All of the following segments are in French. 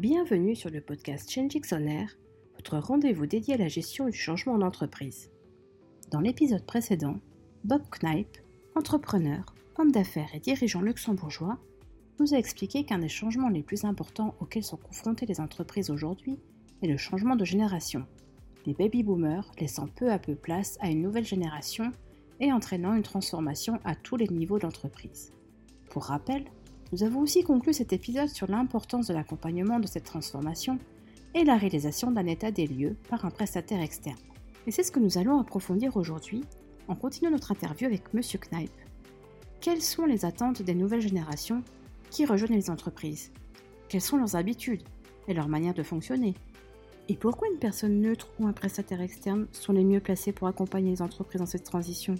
Bienvenue sur le podcast Changix On Air, votre rendez-vous dédié à la gestion du changement en entreprise. Dans l'épisode précédent, Bob Knipe, entrepreneur, homme d'affaires et dirigeant luxembourgeois, nous a expliqué qu'un des changements les plus importants auxquels sont confrontées les entreprises aujourd'hui est le changement de génération. Les baby-boomers laissant peu à peu place à une nouvelle génération et entraînant une transformation à tous les niveaux d'entreprise. Pour rappel, nous avons aussi conclu cet épisode sur l'importance de l'accompagnement de cette transformation et la réalisation d'un état des lieux par un prestataire externe. Et c'est ce que nous allons approfondir aujourd'hui en continuant notre interview avec M. Knipe. Quelles sont les attentes des nouvelles générations qui rejoignent les entreprises? Quelles sont leurs habitudes et leur manière de fonctionner? Et pourquoi une personne neutre ou un prestataire externe sont les mieux placés pour accompagner les entreprises dans cette transition?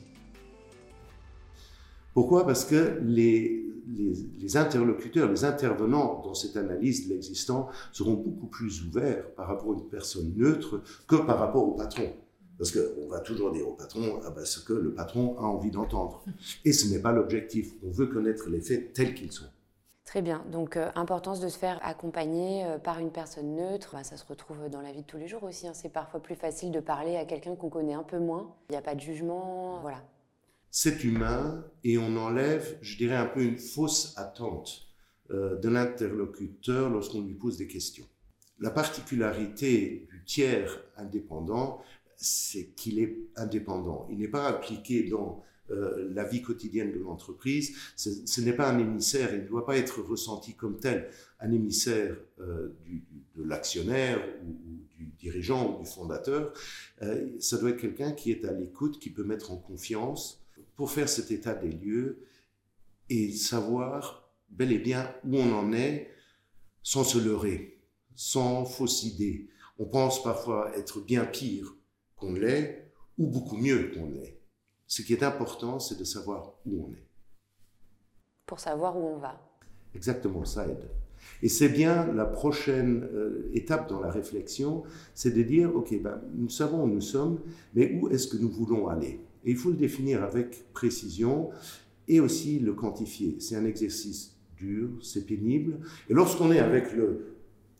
Pourquoi? Parce que les, les, interlocuteurs, les intervenants dans cette analyse de l'existant seront beaucoup plus ouverts par rapport à une personne neutre que par rapport au patron. Parce qu'on va toujours dire au patron ah ben, ce que le patron a envie d'entendre. Et ce n'est pas l'objectif. On veut connaître les faits tels qu'ils sont. Très bien. Donc, euh, importance de se faire accompagner euh, par une personne neutre. Bah, ça se retrouve dans la vie de tous les jours aussi. Hein. C'est parfois plus facile de parler à quelqu'un qu'on connaît un peu moins. Il n'y a pas de jugement. Voilà c'est humain et on enlève, je dirais, un peu une fausse attente euh, de l'interlocuteur lorsqu'on lui pose des questions. La particularité du tiers indépendant, c'est qu'il est indépendant. Il n'est pas appliqué dans euh, la vie quotidienne de l'entreprise. Ce, n'est pas un émissaire, il ne doit pas être ressenti comme tel, un émissaire euh, de l'actionnaire ou, du dirigeant ou du fondateur. ça doit être quelqu'un qui est à l'écoute, qui peut mettre en confiance, pour faire cet état des lieux et savoir bel et bien où on en est sans se leurrer, sans fausse idée. On pense parfois être bien pire qu'on l'est ou beaucoup mieux qu'on l'est. Ce qui est important, c'est de savoir où on est. Pour savoir où on va. Exactement, ça aide. Et c'est bien la prochaine euh, étape dans la réflexion, c'est de dire, OK, ben, nous savons où nous sommes, mais où est-ce que nous voulons aller? Et il faut le définir avec précision et aussi le quantifier. C'est un exercice dur, c'est pénible. Et lorsqu'on est avec le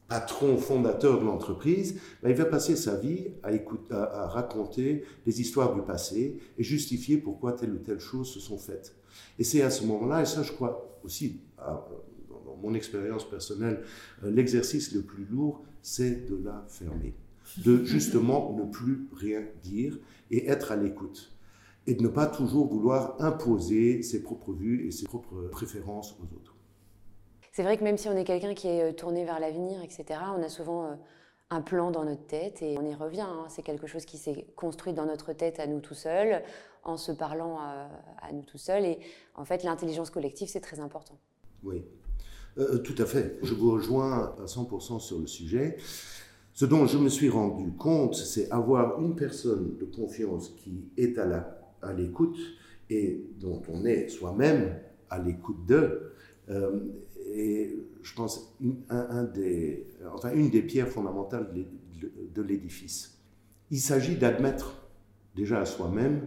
patron fondateur de l'entreprise, ben, il va passer sa vie à, raconter les histoires du passé et justifier pourquoi telle ou telle chose se sont faites. Et c'est à ce moment-là, et ça je crois aussi, dans mon expérience personnelle, euh, l'exercice le plus lourd, c'est de la fermer. De justement ne plus rien dire et être à l'écoute et de ne pas toujours vouloir imposer ses propres vues et ses propres préférences aux autres. C'est vrai que même si on est quelqu'un qui est euh, tourné vers l'avenir, etc., on a souvent euh, un plan dans notre tête et on y revient. Hein. C'est quelque chose qui s'est construit dans notre tête à nous tout seuls, en se parlant à, nous tout seuls. Et en fait, l'intelligence collective, c'est très important. Oui, euh, tout à fait. Je vous rejoins à 100% sur le sujet. Ce dont je me suis rendu compte, c'est avoir une personne de confiance qui est à la à l'écoute et dont on est soi-même à l'écoute d'eux. Euh, et je pense un, des, enfin, une des pierres fondamentales de l'édifice. Il s'agit d'admettre déjà à soi-même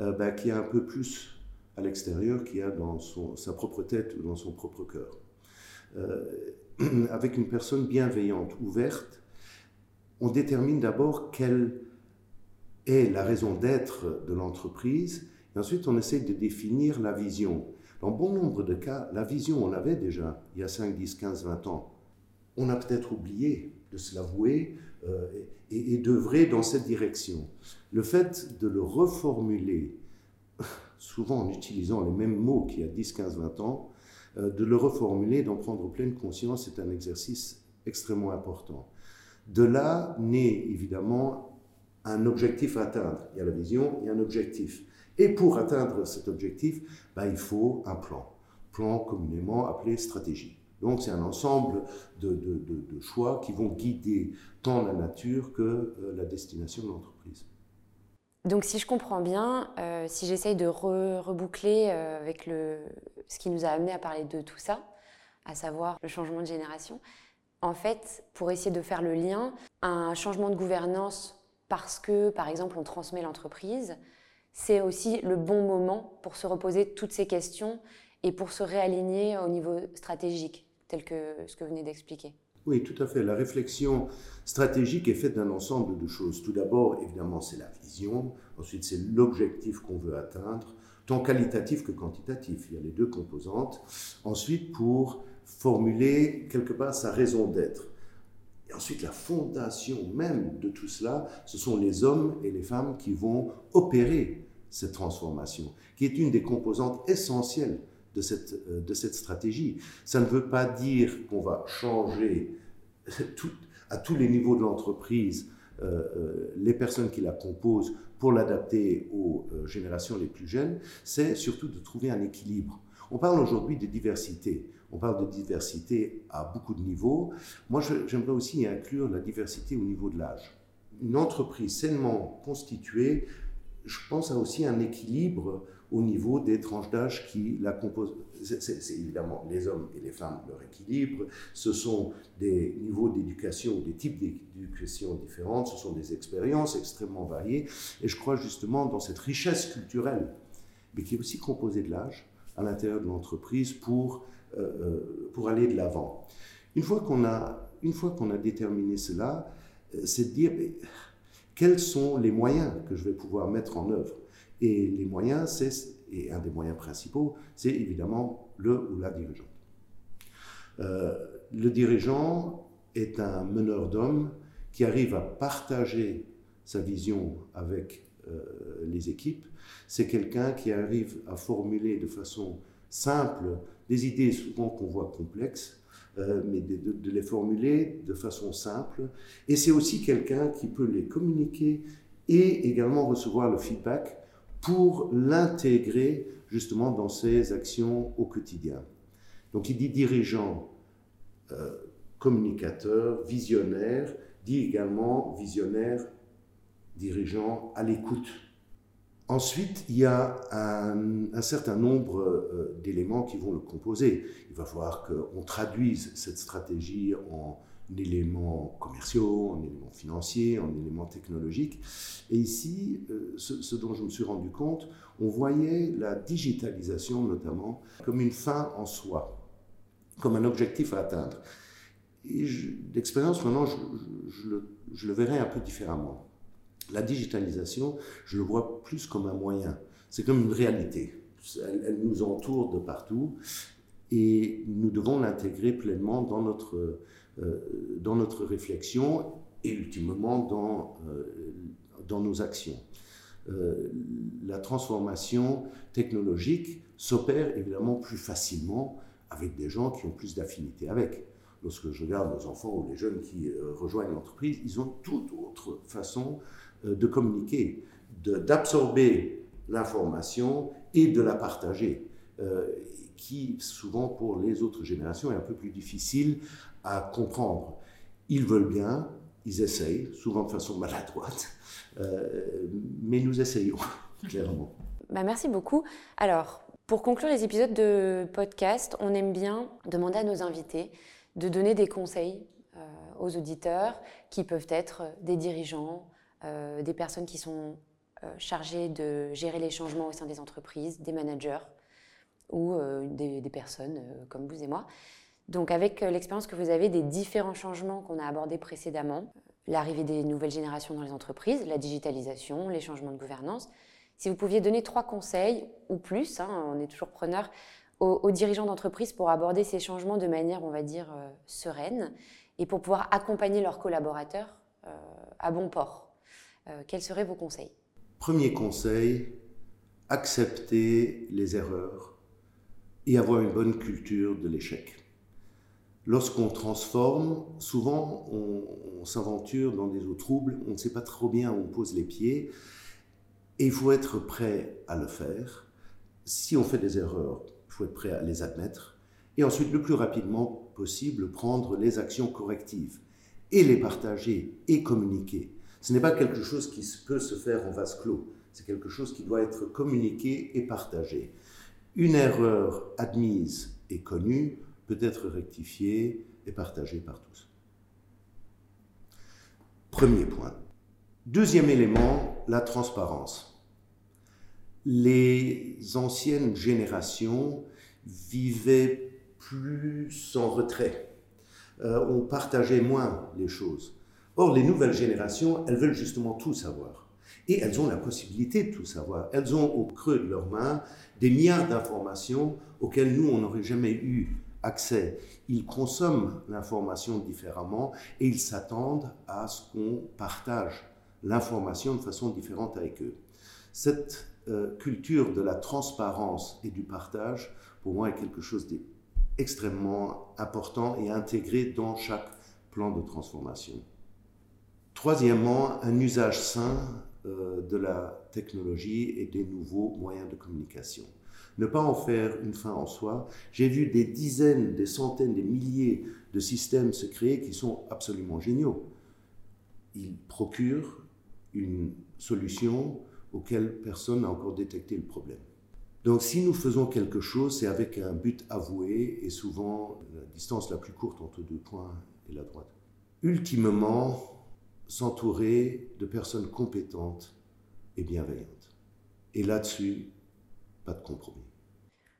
euh, ben, qu'il y a un peu plus à l'extérieur qu'il y a dans son, sa propre tête ou dans son propre cœur. Euh, avec une personne bienveillante, ouverte, on détermine d'abord quelle est la raison d'être de l'entreprise. Et ensuite, on essaie de définir la vision. Dans bon nombre de cas, la vision, on l'avait déjà il y a 5, 10, 15, 20 ans. On a peut-être oublié de se l'avouer euh, et, et d'œuvrer dans cette direction. Le fait de le reformuler, souvent en utilisant les mêmes mots qu'il y a 10, 15, 20 ans, euh, de le reformuler, d'en prendre pleine conscience, c'est un exercice extrêmement important. De là naît évidemment un objectif à atteindre. Il y a la vision, il y a un objectif. Et pour atteindre cet objectif, ben, il faut un plan. Plan communément appelé stratégie. Donc c'est un ensemble de, de, choix qui vont guider tant la nature que euh, la destination de l'entreprise. Donc si je comprends bien, euh, si j'essaye de reboucler euh, avec le, ce qui nous a amené à parler de tout ça, à savoir le changement de génération, en fait, pour essayer de faire le lien, un changement de gouvernance parce que, par exemple, on transmet l'entreprise, c'est aussi le bon moment pour se reposer toutes ces questions et pour se réaligner au niveau stratégique, tel que ce que vous venez d'expliquer. Oui, tout à fait. La réflexion stratégique est faite d'un ensemble de choses. Tout d'abord, évidemment, c'est la vision. Ensuite, c'est l'objectif qu'on veut atteindre, tant qualitatif que quantitatif. Il y a les deux composantes. Ensuite, pour formuler quelque part sa raison d'être. Et ensuite, la fondation même de tout cela, ce sont les hommes et les femmes qui vont opérer cette transformation, qui est une des composantes essentielles de cette, euh, stratégie. Ça ne veut pas dire qu'on va changer à tous les niveaux de l'entreprise euh, euh, les personnes qui la composent pour l'adapter aux générations les plus jeunes, c'est surtout de trouver un équilibre. On parle aujourd'hui de diversité. On parle de diversité à beaucoup de niveaux. Moi, j'aimerais aussi inclure la diversité au niveau de l'âge. Une entreprise sainement constituée, je pense, a aussi un équilibre au niveau des tranches d'âge qui la composent. C'est évidemment les hommes et les femmes, leur équilibre. Ce sont des niveaux d'éducation, des types d'éducation différents. Ce sont des expériences extrêmement variées. Et je crois justement dans cette richesse culturelle, mais qui est aussi composée de l'âge à l'intérieur de l'entreprise pour euh, euh, pour aller de l'avant. Une fois qu'on a, une fois qu'on a déterminé cela, euh, c'est de dire quels sont les moyens que je vais pouvoir mettre en œuvre? Et les moyens, c'est, et un des moyens principaux, c'est évidemment le ou la dirigeante. le dirigeant est un meneur d'hommes qui arrive à partager sa vision avec les équipes. C'est quelqu'un qui arrive à formuler de façon simple des idées souvent qu'on voit complexes, euh, mais de, les formuler de façon simple. Et c'est aussi quelqu'un qui peut les communiquer et également recevoir le feedback pour l'intégrer justement dans ses actions au quotidien. Donc il dit dirigeant, euh, communicateur, visionnaire, dit également visionnaire, dirigeant à l'écoute Ensuite, il y a un, certain nombre euh, d'éléments qui vont le composer. Il va falloir qu'on traduise cette stratégie en éléments commerciaux, en éléments financiers, en éléments technologiques. Et ici, euh, ce, dont je me suis rendu compte, on voyait la digitalisation notamment comme une fin en soi, comme un objectif à atteindre. Et d'expérience, maintenant, je le verrai un peu différemment. La digitalisation, je le vois plus comme un moyen. C'est comme une réalité. Elle, nous entoure de partout et nous devons l'intégrer pleinement dans notre, euh, dans notre réflexion et ultimement dans, euh, dans nos actions. Euh, la transformation technologique s'opère évidemment plus facilement avec des gens qui ont plus d'affinité avec. Lorsque je regarde nos enfants ou les jeunes qui rejoignent l'entreprise, ils ont toute autre façon de communiquer, d'absorber l'information et de la partager, euh, qui souvent pour les autres générations est un peu plus difficile à comprendre. Ils veulent bien, ils essayent, souvent de façon maladroite, euh, mais nous essayons, clairement. Bah merci beaucoup. Alors, pour conclure les épisodes de podcast, on aime bien demander à nos invités de donner des conseils aux auditeurs qui peuvent être des dirigeants, euh, des personnes qui sont euh, chargées de gérer les changements au sein des entreprises, des managers ou euh, des, personnes comme vous et moi. Donc avec l'expérience que vous avez des différents changements qu'on a abordés précédemment, l'arrivée des nouvelles générations dans les entreprises, la digitalisation, les changements de gouvernance, si vous pouviez donner trois conseils ou plus, hein, on est toujours preneur, aux, dirigeants d'entreprise pour aborder ces changements de manière, on va dire, sereine et pour pouvoir accompagner leurs collaborateurs à bon port. Euh, quels seraient vos conseils? Premier conseil, accepter les erreurs et avoir une bonne culture de l'échec. Lorsqu'on transforme, souvent on, s'aventure dans des eaux troubles, on ne sait pas trop bien où on pose les pieds, et il faut être prêt à le faire. Si on fait des erreurs, il faut être prêt à les admettre, et ensuite le plus rapidement possible prendre les actions correctives, et les partager et communiquer. Ce n'est pas quelque chose qui peut se faire en vase clos. C'est quelque chose qui doit être communiqué et partagé. Une erreur admise et connue peut être rectifiée et partagée par tous. Premier point. Deuxième élément, la transparence. Les anciennes générations vivaient plus en retrait euh, on partageait moins les choses. Or, les nouvelles générations, elles veulent justement tout savoir. Et elles ont la possibilité de tout savoir. Elles ont au creux de leurs mains des milliards d'informations auxquelles nous, on n'aurait jamais eu accès. Ils consomment l'information différemment et ils s'attendent à ce qu'on partage l'information de façon différente avec eux. Cette euh, culture de la transparence et du partage, pour moi, est quelque chose d'extrêmement important et intégré dans chaque plan de transformation. Troisièmement, un usage sain euh, de la technologie et des nouveaux moyens de communication. Ne pas en faire une fin en soi. J'ai vu des dizaines, des centaines, des milliers de systèmes se créer qui sont absolument géniaux. Ils procurent une solution auquel personne n'a encore détecté le problème. Donc si nous faisons quelque chose, c'est avec un but avoué et souvent la distance la plus courte entre deux points est la droite. Ultimement, s'entourer de personnes compétentes et bienveillantes. Et là-dessus, pas de compromis.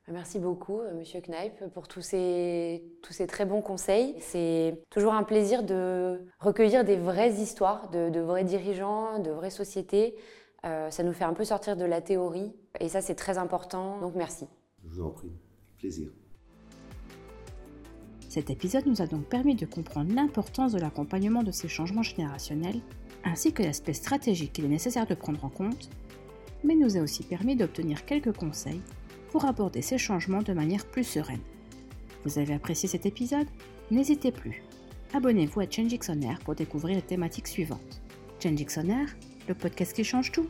Merci beaucoup, euh, Monsieur Kneip, pour tous ces, tous ces très bons conseils. C'est toujours un plaisir de recueillir des vraies histoires de, de vrais dirigeants, de vraies sociétés. Euh, ça nous fait un peu sortir de la théorie. Et ça, c'est très important. Donc, merci. Je vous en prie. Plaisir. Cet épisode nous a donc permis de comprendre l'importance de l'accompagnement de ces changements générationnels, ainsi que l'aspect stratégique qu'il est nécessaire de prendre en compte, mais nous a aussi permis d'obtenir quelques conseils pour aborder ces changements de manière plus sereine. Vous avez apprécié cet épisode? N'hésitez plus. Abonnez-vous à Change Air pour découvrir les thématiques suivantes. Change Air, le podcast qui change tout.